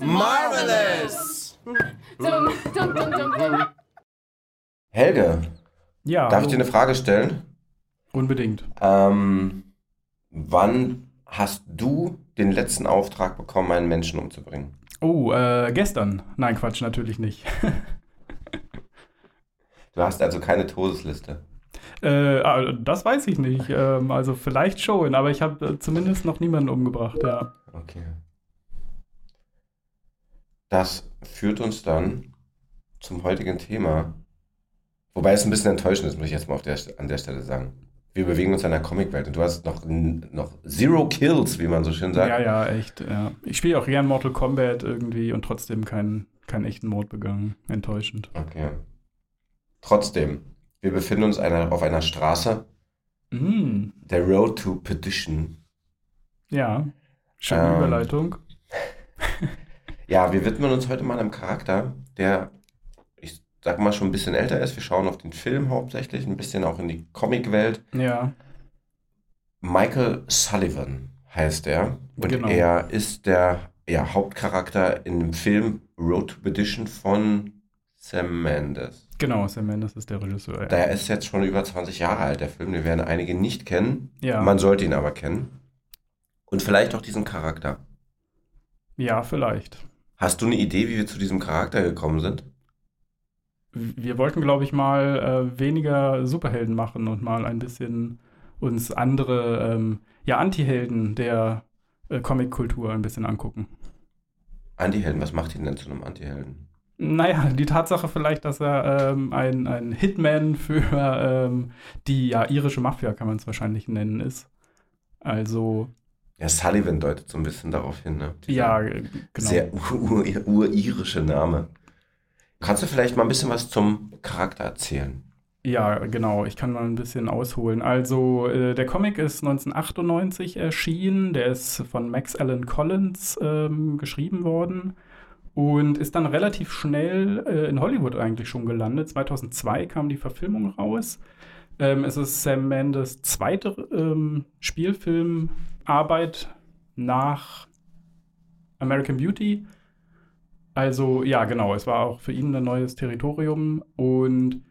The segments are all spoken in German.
Marvelous! Helge, Ja, darf ich dir eine Frage stellen? unbedingt. Ähm, wann hast du den letzten Auftrag bekommen, einen Menschen umzubringen? Oh, äh, gestern. Nein, Quatsch, natürlich nicht. Du hast also keine Todesliste. äh, ah, das weiß ich nicht. Ähm, also vielleicht schon, aber ich habe äh, zumindest noch niemanden umgebracht, ja. Okay. Das führt uns dann zum heutigen Thema. Wobei es ein bisschen enttäuschend ist, muss ich jetzt mal der, an der Stelle sagen. Wir bewegen uns in einer Comicwelt und du hast noch, noch Zero Kills, wie man so schön sagt. Ja, ja, echt. Ja. Ich spiele auch gern Mortal Kombat irgendwie und trotzdem keinen keinen echten Mord begangen. Enttäuschend. Okay. Trotzdem, wir befinden uns einer, auf einer Straße, Mm, der Road to Perdition. ja, schöne Ähm, Überleitung. Ja, wir widmen uns heute mal einem Charakter, der, sag mal, schon ein bisschen älter ist. Wir schauen auf den Film hauptsächlich, ein bisschen auch in die Comicwelt. Ja, Michael Sullivan heißt er. Und Genau. er ist der ja, Hauptcharakter in dem Film Road to Perdition von Sam Mendes. genau, Sam Mendes ist der Regisseur. Ja, Der ist jetzt schon über 20 Jahre alt, der Film. Den werden einige nicht kennen. ja, Man sollte ihn aber kennen. Und vielleicht auch diesen Charakter. ja vielleicht. Hast du eine Idee, wie wir zu diesem Charakter gekommen sind? Wir wollten, glaube ich, mal äh, weniger Superhelden machen und mal ein bisschen uns andere, ähm, ja, Antihelden der äh, Comic-Kultur ein bisschen angucken. Antihelden, was macht ihn denn zu einem Antihelden? Naja, die Tatsache vielleicht, dass er ähm, ein, ein Hitman für ähm, die ja, irische Mafia, kann man es wahrscheinlich nennen, ist. Also, Ja, Sullivan deutet so ein bisschen darauf hin, ne? Dieser ja, äh, genau. Sehr ur- ur- urirische Name. Kannst du vielleicht mal ein bisschen was zum Charakter erzählen? Ja, genau. Ich kann mal ein bisschen ausholen. Also, äh, der Comic ist 1998 erschienen. Der ist von Max Allan Collins ähm, geschrieben worden und ist dann relativ schnell äh, in Hollywood eigentlich schon gelandet. 2002 kam die Verfilmung raus. Ähm, es ist Sam Mendes zweite ähm, Spielfilmarbeit nach American Beauty. Also, ja, genau. Es war auch für ihn ein neues Territorium und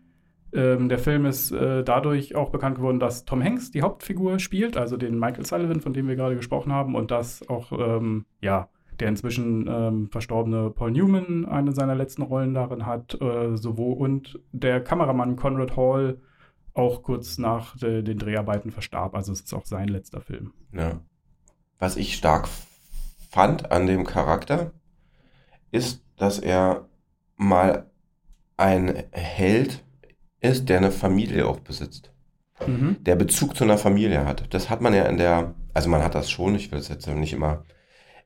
ähm, der Film ist äh, dadurch auch bekannt geworden, dass Tom Hanks die Hauptfigur spielt, also den Michael Sullivan, von dem wir gerade gesprochen haben, und dass auch, ähm, ja, der inzwischen ähm, verstorbene Paul Newman eine seiner letzten Rollen darin hat, äh, sowohl und der Kameramann Conrad Hall auch kurz nach de, den Dreharbeiten verstarb. Also es ist auch sein letzter Film. Ja. Was ich stark fand an dem Charakter, ist, dass er mal ein Held ist, der eine Familie auch besitzt. Mhm. Der Bezug zu einer Familie hat. Das hat man ja in der, also man hat das schon, ich will es jetzt nicht immer,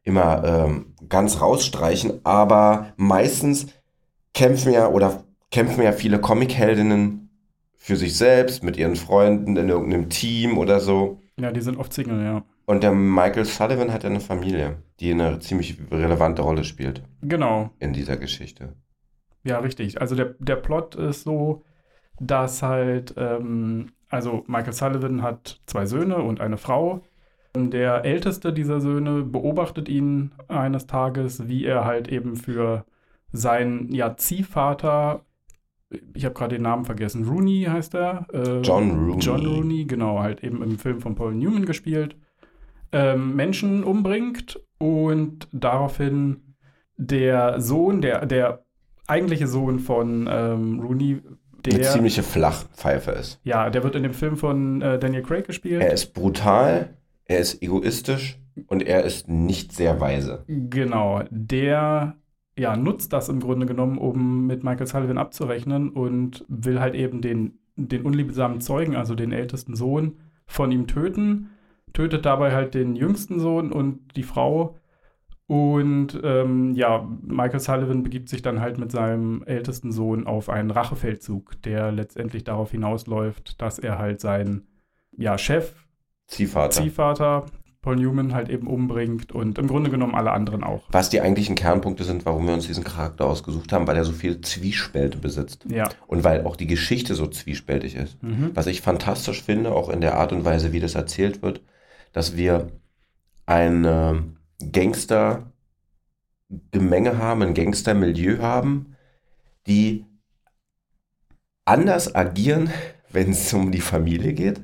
immer ähm, ganz rausstreichen, aber meistens kämpfen ja oder kämpfen ja viele Comicheldinnen für sich selbst, mit ihren Freunden, in irgendeinem Team oder so. Ja, die sind oft Single, ja. Und der Michael Sullivan hat ja eine Familie, die eine ziemlich relevante Rolle spielt Genau. in dieser Geschichte. Ja, richtig. Also der, der Plot ist so, dass halt, ähm, also Michael Sullivan hat zwei Söhne und eine Frau. Der älteste dieser Söhne beobachtet ihn eines Tages, wie er halt eben für seinen ja, Ziehvater, ich habe gerade den Namen vergessen, Rooney heißt er. äh, John Rooney. John Rooney, genau, halt eben im Film von Paul Newman gespielt, ähm, Menschen umbringt und daraufhin der Sohn, der, der eigentliche Sohn von ähm, Rooney, Eine der, ziemliche Flachpfeife ist. ja, der wird in dem Film von äh, Daniel Craig gespielt. Er ist brutal, er ist egoistisch und er ist nicht sehr weise. Genau, der ja, nutzt das im Grunde genommen, um mit Michael Sullivan abzurechnen und will halt eben den, den unliebsamen Zeugen, also den ältesten Sohn, von ihm töten. Tötet dabei halt den jüngsten Sohn und die Frau. Und ähm, ja, Michael Sullivan begibt sich dann halt mit seinem ältesten Sohn auf einen Rachefeldzug, der letztendlich darauf hinausläuft, dass er halt seinen ja, Chef Ziehvater. Ziehvater Paul Newman halt eben umbringt und im Grunde genommen alle anderen auch. Was die eigentlichen Kernpunkte sind, warum wir uns diesen Charakter ausgesucht haben, weil er so viel Zwiespälte besitzt. Ja. Und weil auch die Geschichte so zwiespältig ist. Mhm. Was ich fantastisch finde, auch in der Art und Weise, wie das erzählt wird, dass wir ein äh, Gangster-Gemenge haben, ein Gangster-Milieu haben, die anders agieren, wenn es um die Familie geht.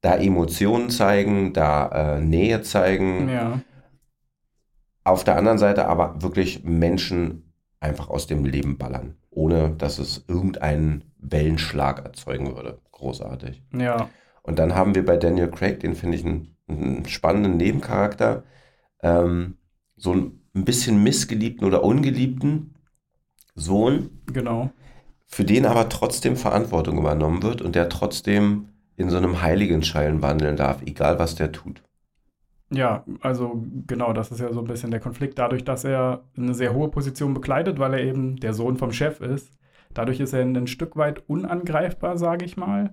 Da Emotionen zeigen, da äh, Nähe zeigen. Ja. Auf der anderen Seite aber wirklich Menschen einfach aus dem Leben ballern, ohne dass es irgendeinen Wellenschlag erzeugen würde. Großartig. Ja. Und dann haben wir bei Daniel Craig, den finde ich einen, einen spannenden Nebencharakter, ähm, so ein bisschen missgeliebten oder ungeliebten Sohn, Genau. für den aber trotzdem Verantwortung übernommen wird und der trotzdem in so einem Heiligenschein wandeln darf, egal was der tut. Ja, also genau, das ist ja so ein bisschen der Konflikt. Dadurch, dass er eine sehr hohe Position bekleidet, weil er eben der Sohn vom Chef ist, dadurch ist er ein Stück weit unangreifbar, sage ich mal.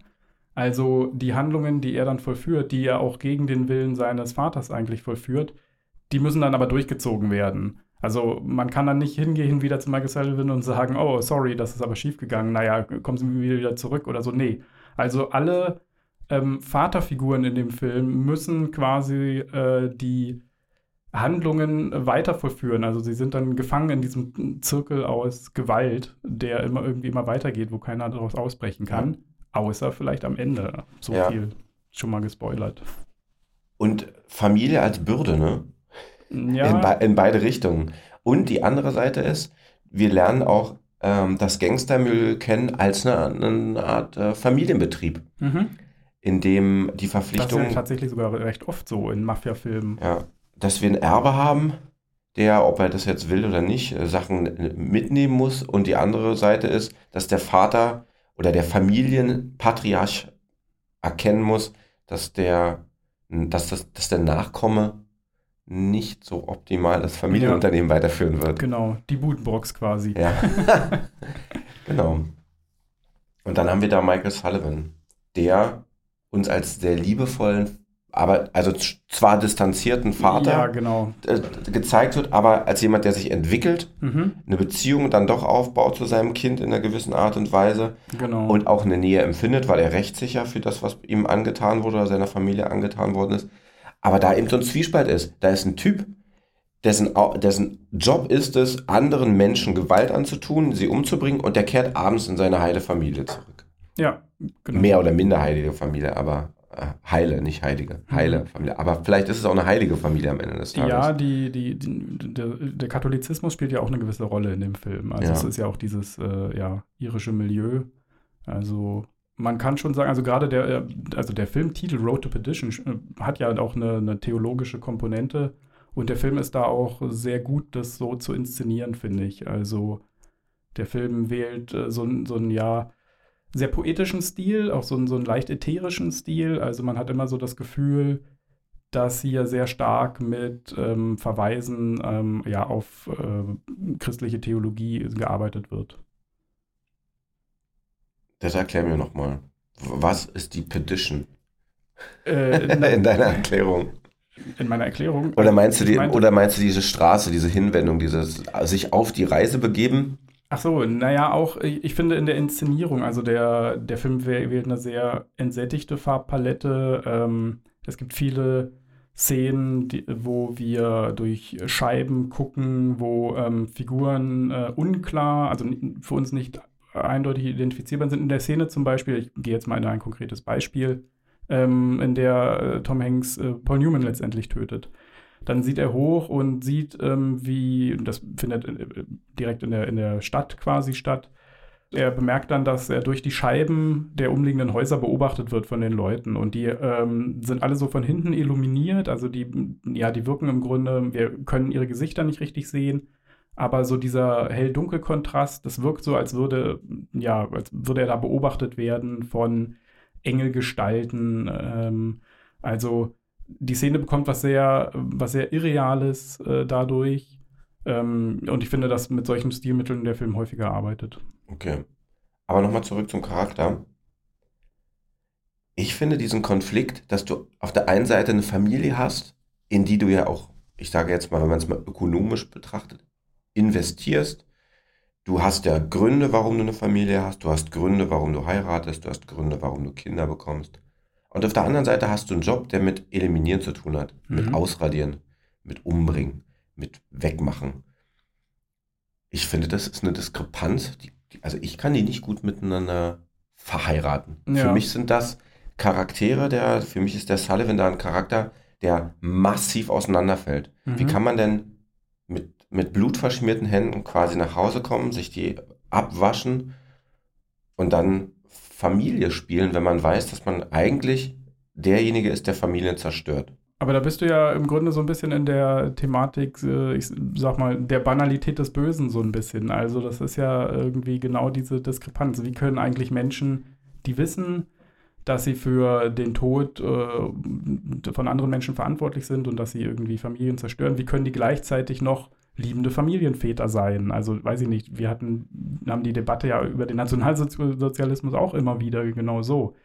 Also die Handlungen, die er dann vollführt, die er auch gegen den Willen seines Vaters eigentlich vollführt, die müssen dann aber durchgezogen werden. Also man kann dann nicht hingehen wieder zu Michael Sullivan und sagen, oh, sorry, das ist aber schiefgegangen, naja, kommen Sie wieder zurück oder so. Nee. Also alle ähm, Vaterfiguren in dem Film müssen quasi äh, die Handlungen weiter vollführen. Also sie sind dann gefangen in diesem Zirkel aus Gewalt, der immer irgendwie immer weitergeht, wo keiner daraus ausbrechen kann. Außer vielleicht am Ende. So Ja. viel schon mal gespoilert. Und Familie als Bürde, ne? Ja, In, be in beide Richtungen. Und die andere Seite ist, wir lernen auch ähm, das Gangstermilieu kennen als eine, eine Art äh, Familienbetrieb, mhm. in dem die das ist ja Verpflichtung, tatsächlich sogar recht oft so in Mafia-Filmen. ja, dass wir ein Erbe haben, der, ob er das jetzt will oder nicht, äh, Sachen äh, mitnehmen muss. Und die andere Seite ist, dass der Vater oder der Familienpatriarch erkennen muss, dass der, dass das, dass der Nachkomme nicht so optimal das Familienunternehmen weiterführen wird. Genau, die Budenbox quasi. Ja. genau. Und dann haben wir da Michael Sullivan, der uns als sehr liebevollen, aber also zwar distanzierten Ja, Vater genau. äh, gezeigt wird, aber als jemand, der sich entwickelt, Mhm, eine Beziehung dann doch aufbaut zu seinem Kind in einer gewissen Art und Weise genau. und auch eine Nähe empfindet, weil er rechtssicher für das, was ihm angetan wurde oder seiner Familie angetan worden ist. Aber da eben so ein Zwiespalt ist. Da ist ein Typ, dessen, dessen Job ist es, anderen Menschen Gewalt anzutun, sie umzubringen und der kehrt abends in seine heile Familie zurück. ja, genau. Mehr oder minder heilige Familie, aber heile, nicht heilige. Heile Mhm. Familie. Aber vielleicht ist es auch eine heilige Familie am Ende des Tages. Ja, die, die, die, der, der Katholizismus spielt ja auch eine gewisse Rolle in dem Film. Also Ja. es ist ja auch dieses äh, ja, irische Milieu. Also man kann schon sagen, also gerade der, äh, also der Filmtitel Road to Perdition äh, hat ja auch eine, eine theologische Komponente und der Film ist da auch sehr gut, das so zu inszenieren, finde ich. Also der Film wählt äh, so, ein- so ein ja sehr poetischen Stil, auch so, einen- so einen leicht ätherischen Stil. Also man hat immer so das Gefühl, dass hier sehr stark mit ähm, Verweisen ähm, ja, auf äh, christliche Theologie gearbeitet wird. Das erklär mir nochmal. Was ist die Petition Äh, in in, deiner Erklärung? in meiner Erklärung. Oder meinst du die, meinte- oder meinst du diese Straße, diese Hinwendung, dieses sich auf die Reise begeben? Ach so, naja, auch, ich, finde in der Inszenierung, also der, der Film wäh- wählt eine sehr entsättigte Farbpalette. Ähm, es gibt viele Szenen, die, wo wir durch Scheiben gucken, wo ähm, Figuren äh, unklar, also für uns nicht eindeutig identifizierbar sind. In der Szene zum Beispiel, ich gehe jetzt mal in ein konkretes Beispiel, ähm, in der äh, Tom Hanks äh, Paul Newman letztendlich tötet. Dann sieht er hoch und sieht, ähm, wie, das findet äh, direkt in der, in der Stadt quasi statt. Er bemerkt dann, dass er durch die Scheiben der umliegenden Häuser beobachtet wird von den Leuten. Und die ähm, sind alle so von hinten illuminiert. Also die, ja, die wirken im Grunde, wir können ihre Gesichter nicht richtig sehen. Aber so dieser Hell-Dunkel-Kontrast, das wirkt so, als würde, ja, als würde er da beobachtet werden von Engelgestalten. Ähm, also die Szene bekommt was sehr, was sehr Irreales äh, dadurch. Ähm, und ich finde, dass mit solchen Stilmitteln der Film häufiger arbeitet. Okay. Aber nochmal zurück zum Charakter. ich finde diesen Konflikt, dass du auf der einen Seite eine Familie hast, in die du ja auch, ich sage jetzt mal, wenn man es mal ökonomisch betrachtet, investierst. Du hast ja Gründe, warum du eine Familie hast. Du hast Gründe, warum du heiratest. Du hast Gründe, warum du Kinder bekommst. Und auf der anderen Seite hast du einen Job, der mit Eliminieren zu tun hat. Mhm. Mit Ausradieren, mit Umbringen, mit Wegmachen. Ich finde, das ist eine Diskrepanz. Die, die, also ich kann die nicht gut miteinander verheiraten. Ja. Für mich sind das Charaktere, der, für mich ist der Sullivan da ein Charakter, der massiv auseinanderfällt. Mhm. Wie kann man denn mit, mit blutverschmierten Händen quasi nach Hause kommen, sich die abwaschen und dann Familie spielen, wenn man weiß, dass man eigentlich derjenige ist, der Familien zerstört? Aber da bist du ja im Grunde so ein bisschen in der Thematik, äh, ich sag mal, der Banalität des Bösen so ein bisschen. Also das ist ja irgendwie genau diese Diskrepanz. Wie können eigentlich Menschen, die wissen, dass sie für den Tod äh, von anderen Menschen verantwortlich sind und dass sie irgendwie Familien zerstören, wie können die gleichzeitig noch liebende Familienväter sein? Also weiß ich nicht, wir hatten, haben die Debatte ja über den Nationalsozialismus auch immer wieder genau so.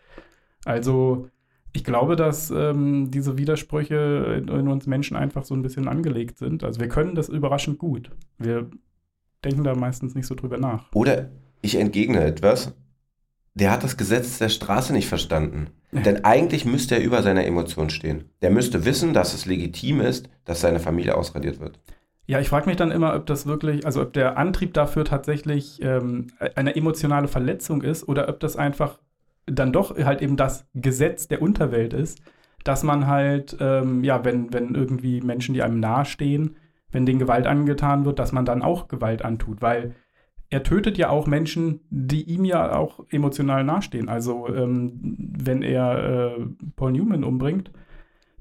Also ich glaube, dass ähm, diese Widersprüche in, in, uns Menschen einfach so ein bisschen angelegt sind. Also wir können das überraschend gut. Wir denken da meistens nicht so drüber nach. Oder ich entgegne etwas. Der hat das Gesetz der Straße nicht verstanden. Denn eigentlich müsste er über seiner Emotion stehen. Der müsste wissen, dass es legitim ist, dass seine Familie ausradiert wird. Ja, ich frage mich dann immer, ob das wirklich, also ob der Antrieb dafür tatsächlich ähm, eine emotionale Verletzung ist oder ob das einfach dann doch halt eben das Gesetz der Unterwelt ist, dass man halt, ähm, ja, wenn, wenn irgendwie Menschen, die einem nahestehen, wenn denen Gewalt angetan wird, dass man dann auch Gewalt antut, weil er tötet ja auch Menschen, die ihm ja auch emotional nahestehen. Also ähm, wenn er äh, Paul Newman umbringt,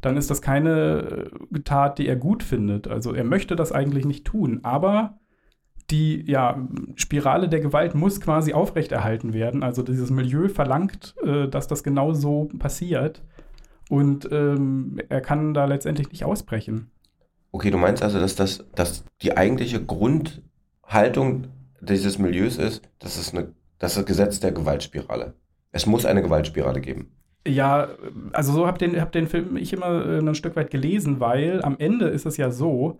dann ist das keine Tat, die er gut findet. Also er möchte das eigentlich nicht tun, aber die ja, Spirale der Gewalt muss quasi aufrechterhalten werden. Also dieses Milieu verlangt, äh, dass das genau so passiert. Und ähm, er kann da letztendlich nicht ausbrechen. Okay, du meinst also, dass das dass die eigentliche Grundhaltung dieses Milieus ist, dass es eine, das, ist das Gesetz der Gewaltspirale. Es muss eine Gewaltspirale geben. Ja, also so habe den, hab den Film ich immer äh, ein Stück weit gelesen, weil am Ende ist es ja so,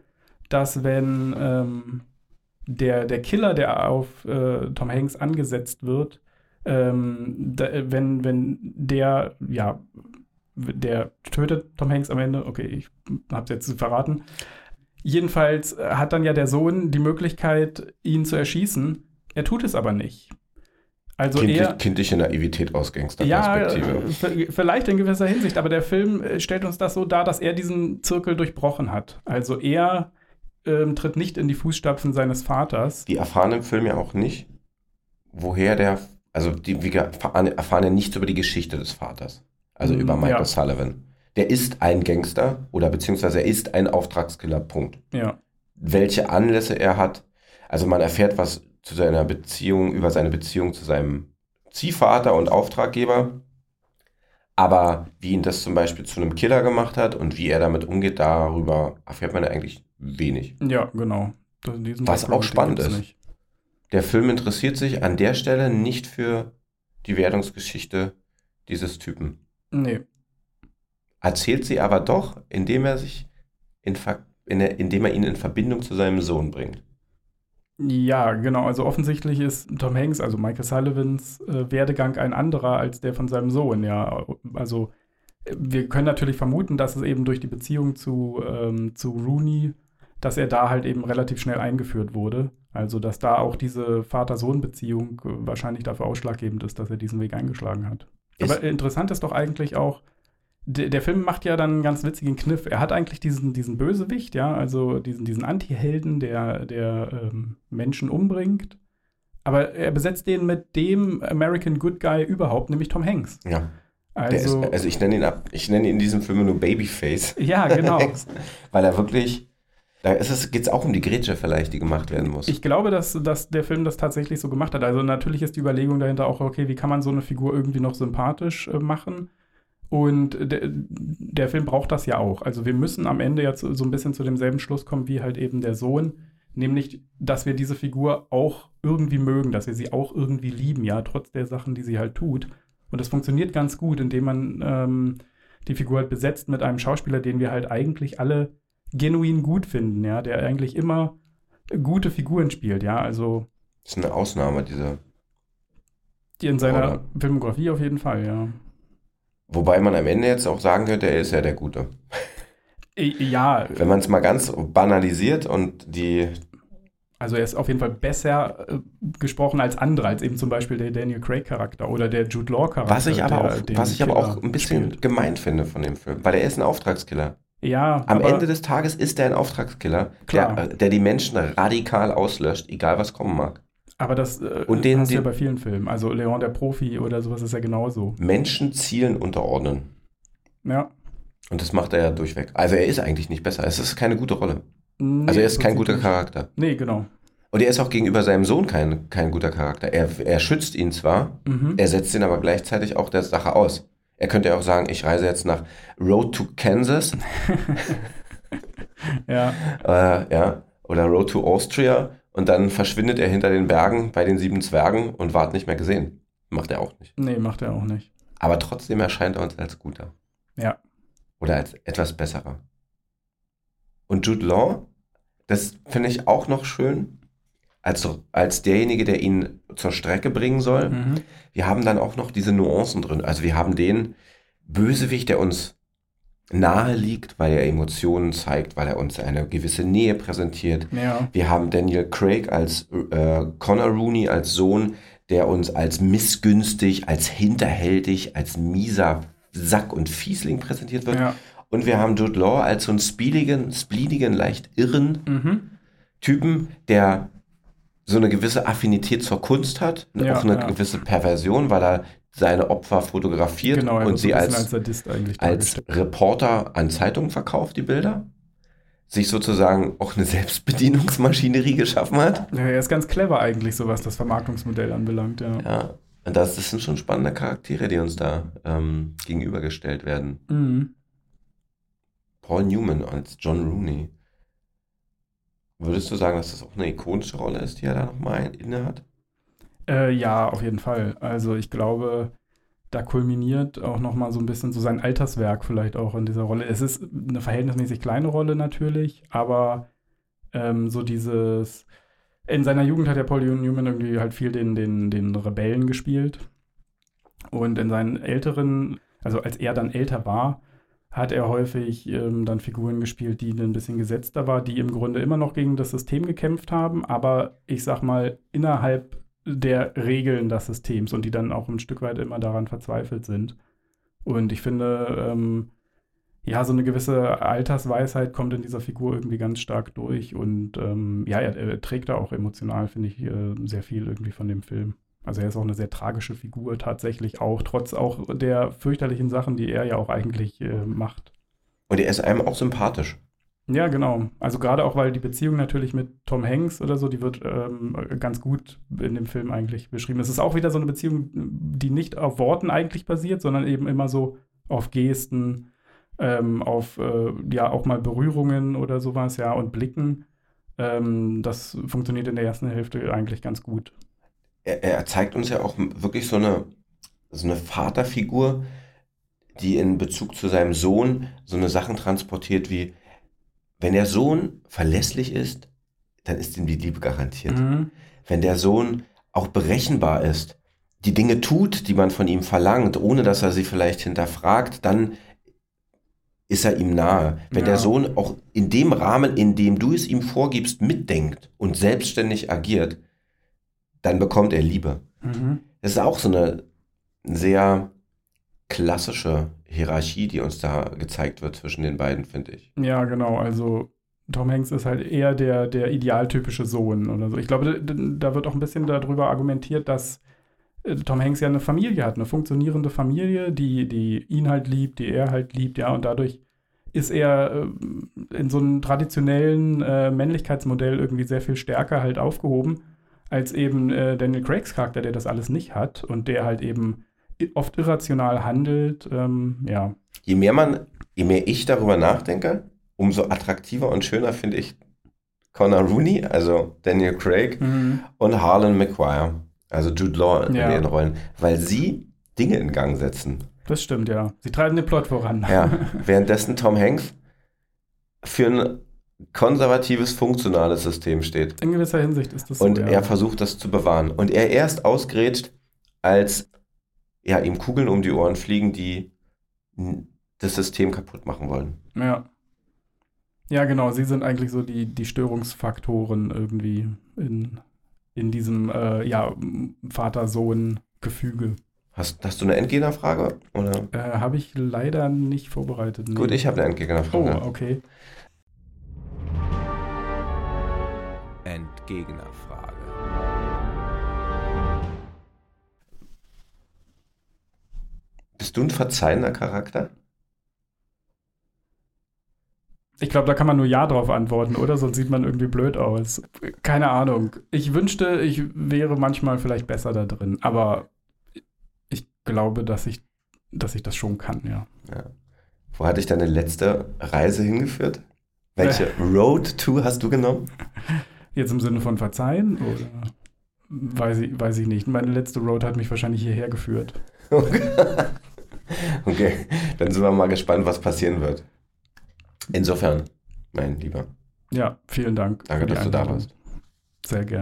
dass wenn ähm, der, der Killer, der auf äh, Tom Hanks angesetzt wird, ähm, da, wenn, wenn der, ja, der tötet Tom Hanks am Ende, okay, ich hab's jetzt verraten. Jedenfalls hat dann ja der Sohn die Möglichkeit, ihn zu erschießen. Er tut es aber nicht. Also Kindlich, eher, kindliche Naivität aus Gangsterperspektive. Ja, vielleicht in gewisser Hinsicht, aber der Film äh, stellt uns das so dar, dass er diesen Zirkel durchbrochen hat. Also er ähm, tritt nicht in die Fußstapfen seines Vaters. Die erfahren im Film ja auch nicht, woher der, also die wir erfahren ja nichts über die Geschichte des Vaters. Also mm, über Michael ja. Sullivan. Der ist ein Gangster oder beziehungsweise er ist ein Auftragskiller, Punkt. Ja. Welche Anlässe er hat, also man erfährt was zu seiner Beziehung, über seine Beziehung zu seinem Ziehvater und Auftraggeber. Aber wie ihn das zum Beispiel zu einem Killer gemacht hat und wie er damit umgeht, darüber erfährt man ja eigentlich wenig. Ja, genau. Was auch spannend ist. Nicht. Der Film interessiert sich an der Stelle nicht für die Wertungsgeschichte dieses Typen. Nee. Erzählt sie aber doch, indem er sich in, in, indem er ihn in Verbindung zu seinem Sohn bringt. Ja, genau. Also offensichtlich ist Tom Hanks, also Michael Sullivans äh, Werdegang ein anderer als der von seinem Sohn. Ja, also äh, wir können natürlich vermuten, dass es eben durch die Beziehung zu, ähm, zu Rooney dass er da halt eben relativ schnell eingeführt wurde. Also, dass da auch diese Vater-Sohn-Beziehung äh, wahrscheinlich dafür ausschlaggebend ist, dass er diesen Weg eingeschlagen hat. Ist Aber interessant ist doch eigentlich auch, der, Film macht ja dann einen ganz witzigen Kniff. Er hat eigentlich diesen, diesen Bösewicht, ja, also diesen, diesen Anti-Helden, der, der ähm, Menschen umbringt. Aber er besetzt den mit dem American Good Guy überhaupt, nämlich Tom Hanks. Ja. Also, ist, also ich nenne ihn ab, ich nenne ihn in diesem Film nur Babyface. Ja, genau. Weil er wirklich da geht es auch um die Grätsche vielleicht, die gemacht werden muss. Ich glaube, dass, dass der Film das tatsächlich so gemacht hat. Also natürlich ist die Überlegung dahinter auch, okay, wie kann man so eine Figur irgendwie noch sympathisch äh, machen? Und der, der Film braucht das ja auch. Also wir müssen am Ende jetzt so ein bisschen zu demselben Schluss kommen wie halt eben der Sohn. Nämlich, dass wir diese Figur auch irgendwie mögen, dass wir sie auch irgendwie lieben, ja, trotz der Sachen, die sie halt tut. Und das funktioniert ganz gut, indem man ähm, die Figur halt besetzt mit einem Schauspieler, den wir halt eigentlich alle genuin gut finden, ja, der eigentlich immer gute Figuren spielt, ja, also. Das ist eine Ausnahme, diese. Die in seiner? Filmografie auf jeden Fall, ja. Wobei man am Ende jetzt auch sagen könnte, er ist ja der Gute. Ja. Wenn man es mal ganz banalisiert und die. Also er ist auf jeden Fall besser äh, gesprochen als andere, als eben zum Beispiel der Daniel Craig-Charakter oder der Jude Law-Charakter. Was ich aber auch, was ich aber auch ein bisschen spielt. gemein finde von dem Film, weil er ist ein Auftragskiller. Ja. Am Ende des Tages ist er ein Auftragskiller, der, der, die Menschen radikal auslöscht, egal was kommen mag. Aber das äh, und den, hast du ja bei vielen Filmen. Also Leon der Profi oder sowas ist ja genauso. Menschen Zielen unterordnen. Ja. Und das macht er ja durchweg. Also er ist eigentlich nicht besser. Es ist keine gute Rolle. Nee, also er ist kein guter. Charakter. Nee, genau. Und er ist auch gegenüber seinem Sohn kein, kein guter Charakter. Er, er schützt ihn zwar, mhm. er setzt ihn aber gleichzeitig auch der Sache aus. Er könnte ja auch sagen, ich reise jetzt nach Road to Kansas. ja. Äh, ja. Oder Road to Austria. Und dann verschwindet er hinter den Bergen bei den sieben Zwergen und ward nicht mehr gesehen. Macht er auch nicht. Nee, macht er auch nicht. Aber trotzdem erscheint er uns als guter. Ja. Oder als etwas besserer. Und Jude Law, das finde ich auch noch schön, als, als derjenige, der ihn zur Strecke bringen soll. Mhm. Wir haben dann auch noch diese Nuancen drin. Also wir haben den Bösewicht, der uns nahe liegt, weil er Emotionen zeigt, weil er uns eine gewisse Nähe präsentiert. Ja. Wir haben Daniel Craig als äh, Connor Rooney als Sohn, der uns als missgünstig, als hinterhältig, als mieser Sack und Fiesling präsentiert wird. Ja. Und wir haben Jude Law als so einen spieligen, spliedigen, leicht irren mhm. Typen, der so eine gewisse Affinität zur Kunst hat, ja, auch eine ja. gewisse Perversion, weil er seine Opfer fotografiert genau, und sie als, als, als Reporter an Zeitungen verkauft, die Bilder. Sich sozusagen auch eine Selbstbedienungsmaschinerie geschaffen hat. Ja, er ist ganz clever eigentlich, so was das Vermarktungsmodell anbelangt, ja. Ja, und das, das sind schon spannende Charaktere, die uns da ähm, gegenübergestellt werden. Mhm. Paul Newman als John Rooney. Würdest du sagen, dass das auch eine ikonische Rolle ist, die er da nochmal inne hat? Äh, ja, auf jeden Fall. Also ich glaube, da kulminiert auch nochmal so ein bisschen so sein Alterswerk vielleicht auch in dieser Rolle. Es ist eine verhältnismäßig kleine Rolle natürlich, aber ähm, so dieses in seiner Jugend hat ja Paul Newman irgendwie halt viel den, den, den Rebellen gespielt. Und in seinen älteren, also als er dann älter war, hat er häufig ähm, dann Figuren gespielt, die ein bisschen gesetzter war, die im Grunde immer noch gegen das System gekämpft haben, aber ich sag mal innerhalb der Regeln des Systems und die dann auch ein Stück weit immer daran verzweifelt sind. Und ich finde, ähm, ja, so eine gewisse Altersweisheit kommt in dieser Figur irgendwie ganz stark durch und ähm, ja, er, er, trägt da auch emotional, finde ich, äh, sehr viel irgendwie von dem Film. Also er ist auch eine sehr tragische Figur tatsächlich auch, trotz auch der fürchterlichen Sachen, die er ja auch eigentlich äh, macht. Und er ist einem auch sympathisch. Ja, genau. Also gerade auch, weil die Beziehung natürlich mit Tom Hanks oder so, die wird ähm, ganz gut in dem Film eigentlich beschrieben. Es ist auch wieder so eine Beziehung, die nicht auf Worten eigentlich basiert, sondern eben immer so auf Gesten, ähm, auf äh, ja auch mal Berührungen oder sowas, ja, und Blicken. Ähm, das funktioniert in der ersten Hälfte eigentlich ganz gut er, er zeigt uns ja auch wirklich so eine, so eine Vaterfigur, die in Bezug zu seinem Sohn so eine Sachen transportiert wie, wenn der Sohn verlässlich ist, dann ist ihm die Liebe garantiert. Mhm. Wenn der Sohn auch berechenbar ist, die Dinge tut, die man von ihm verlangt, ohne dass er sie vielleicht hinterfragt, dann ist er ihm nahe. Wenn ja. der Sohn auch in dem Rahmen, in dem du es ihm vorgibst, mitdenkt und selbstständig agiert, dann bekommt er Liebe. Mhm. Das ist auch so eine sehr klassische Hierarchie, die uns da gezeigt wird zwischen den beiden, finde ich. Ja, genau. Also Tom Hanks ist halt eher der, der idealtypische Sohn oder so. Ich glaube, da, wird auch ein bisschen darüber argumentiert, dass äh, Tom Hanks ja eine Familie hat, eine funktionierende Familie, die, die ihn halt liebt, die er halt liebt, ja, und dadurch ist er äh, in so einem traditionellen äh, Männlichkeitsmodell irgendwie sehr viel stärker halt aufgehoben als eben äh, Daniel Craigs Charakter, der das alles nicht hat und der halt eben oft irrational handelt. Ähm, ja. Je mehr man, je mehr ich darüber nachdenke, umso attraktiver und schöner finde ich Connor Rooney, also Daniel Craig mhm. und Harlan McGuire, also Jude Law in ja. ihren Rollen, weil sie Dinge in Gang setzen. Das stimmt, ja. Sie treiben den Plot voran. Ja, währenddessen Tom Hanks für ein konservatives, funktionales System steht. In gewisser Hinsicht ist das so. Und ja. er versucht das zu bewahren. Und er erst ausgrätscht, als ja, ihm Kugeln um die Ohren fliegen, die das System kaputt machen wollen. Ja. Ja, genau. Sie sind eigentlich so die, die Störungsfaktoren irgendwie in, in diesem äh, ja, Vater-Sohn-Gefüge. Hast, hast du eine Endgegnerfrage? Oder? Äh, Habe ich leider nicht vorbereitet. nee. Gut, ich habe eine Oh, Endgegnerfrage. okay. Endgegnerfrage. Bist du ein verzeihender Charakter? Ich glaube, da kann man nur Ja drauf antworten, oder? Sonst sieht man irgendwie blöd aus. Keine Ahnung. Ich wünschte, ich wäre manchmal vielleicht besser da drin, aber ich glaube, dass ich, dass ich das schon kann, ja. Ja. Wo hat dich deine letzte Reise hingeführt? Welche Road to hast du genommen? Jetzt im Sinne von verzeihen oder weiß ich, weiß ich nicht. Meine letzte Road hat mich wahrscheinlich hierher geführt. Okay, dann sind wir mal gespannt, was passieren wird. Insofern, mein Lieber, Ja, vielen Dank. danke, dass du da warst. Sehr gerne.